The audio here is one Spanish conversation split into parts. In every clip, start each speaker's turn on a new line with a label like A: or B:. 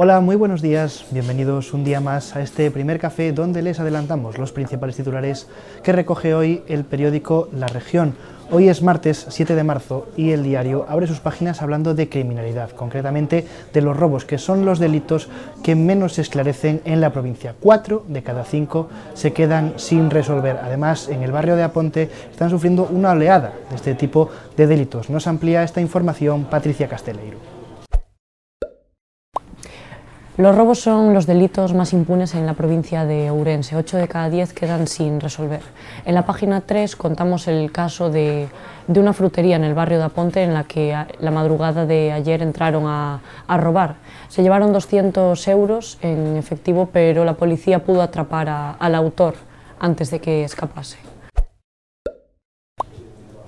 A: Hola, muy buenos días, bienvenidos un día más a este primer café donde les adelantamos los principales titulares que recoge hoy el periódico La Región. Hoy es martes 7 de marzo y el diario abre sus páginas hablando de criminalidad, concretamente de los robos, que son los delitos que menos se esclarecen en la provincia. Cuatro de cada cinco se quedan sin resolver. Además, en el barrio de Aponte están sufriendo una oleada de este tipo de delitos. Nos amplía esta información Patricia Casteleiro.
B: Los robos son los delitos más impunes en la provincia de Ourense. 8 de cada 10 quedan sin resolver. En la página 3 contamos el caso de, una frutería en el barrio de Aponte en la que la madrugada de ayer entraron a, robar. Se llevaron 200 euros en efectivo, pero la policía pudo atrapar al autor antes de que escapase.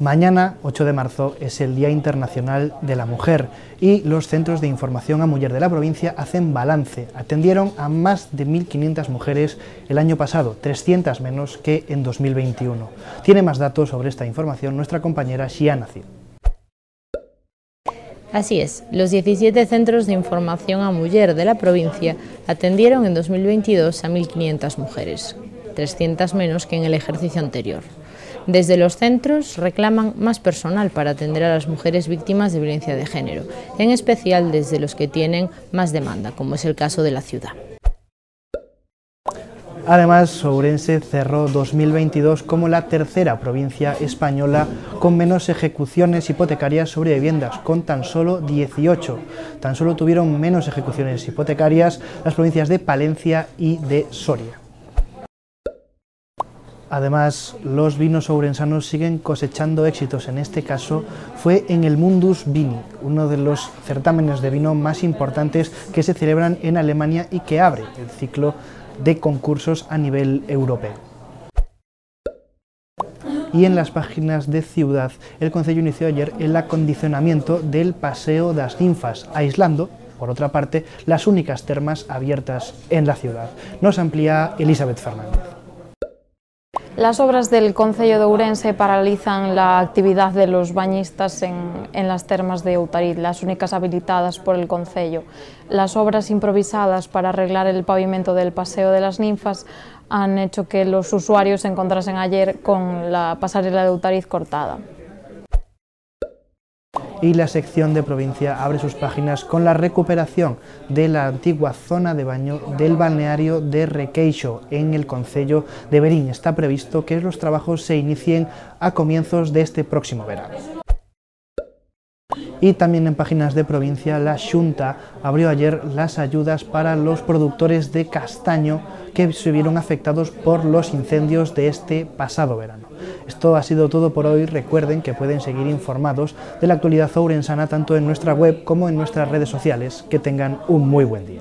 A: Mañana, 8 de marzo, es el Día Internacional de la Mujer y los centros de información a mujer de la provincia hacen balance. Atendieron a más de 1.500 mujeres el año pasado, 300 menos que en 2021. Tiene más datos sobre esta información nuestra compañera Xiana
C: Así es, los 17 centros de información a mujer de la provincia atendieron en 2022 a 1.500 mujeres, 300 menos que en el ejercicio anterior. Desde los centros reclaman más personal para atender a las mujeres víctimas de violencia de género, en especial desde los que tienen más demanda, como es el caso de la ciudad.
A: Además, Sourense cerró 2022 como la tercera provincia española con menos ejecuciones hipotecarias sobre viviendas, con tan solo 18. Tan solo tuvieron menos ejecuciones hipotecarias las provincias de Palencia y de Soria. Además, los vinos ourensanos siguen cosechando éxitos. En este caso fue en el Mundus Vini, uno de los certámenes de vino más importantes que se celebran en Alemania y que abre el ciclo de concursos a nivel europeo. Y en las páginas de Ciudad, el Concello inició ayer el acondicionamiento del Paseo de las Ninfas, aislando, por otra parte, las únicas termas abiertas en la ciudad. Nos amplía Elizabeth Fernández.
D: Las obras del Concello de Ourense paralizan la actividad de los bañistas en, las termas de Utarit, las únicas habilitadas por el Concello. Las obras improvisadas para arreglar el pavimento del Paseo de las Ninfas han hecho que los usuarios se encontrasen ayer con la pasarela de Utariz cortada
A: y la sección de provincia abre sus páginas con la recuperación de la antigua zona de baño del balneario de Requeixo en el Concello de Berín. Está previsto que los trabajos se inicien a comienzos de este próximo verano. Y también en páginas de provincia, la Junta abrió ayer las ayudas para los productores de castaño que se vieron afectados por los incendios de este pasado verano. Esto ha sido todo por hoy. Recuerden que pueden seguir informados de la actualidad ourensana tanto en nuestra web como en nuestras redes sociales. Que tengan un muy buen día.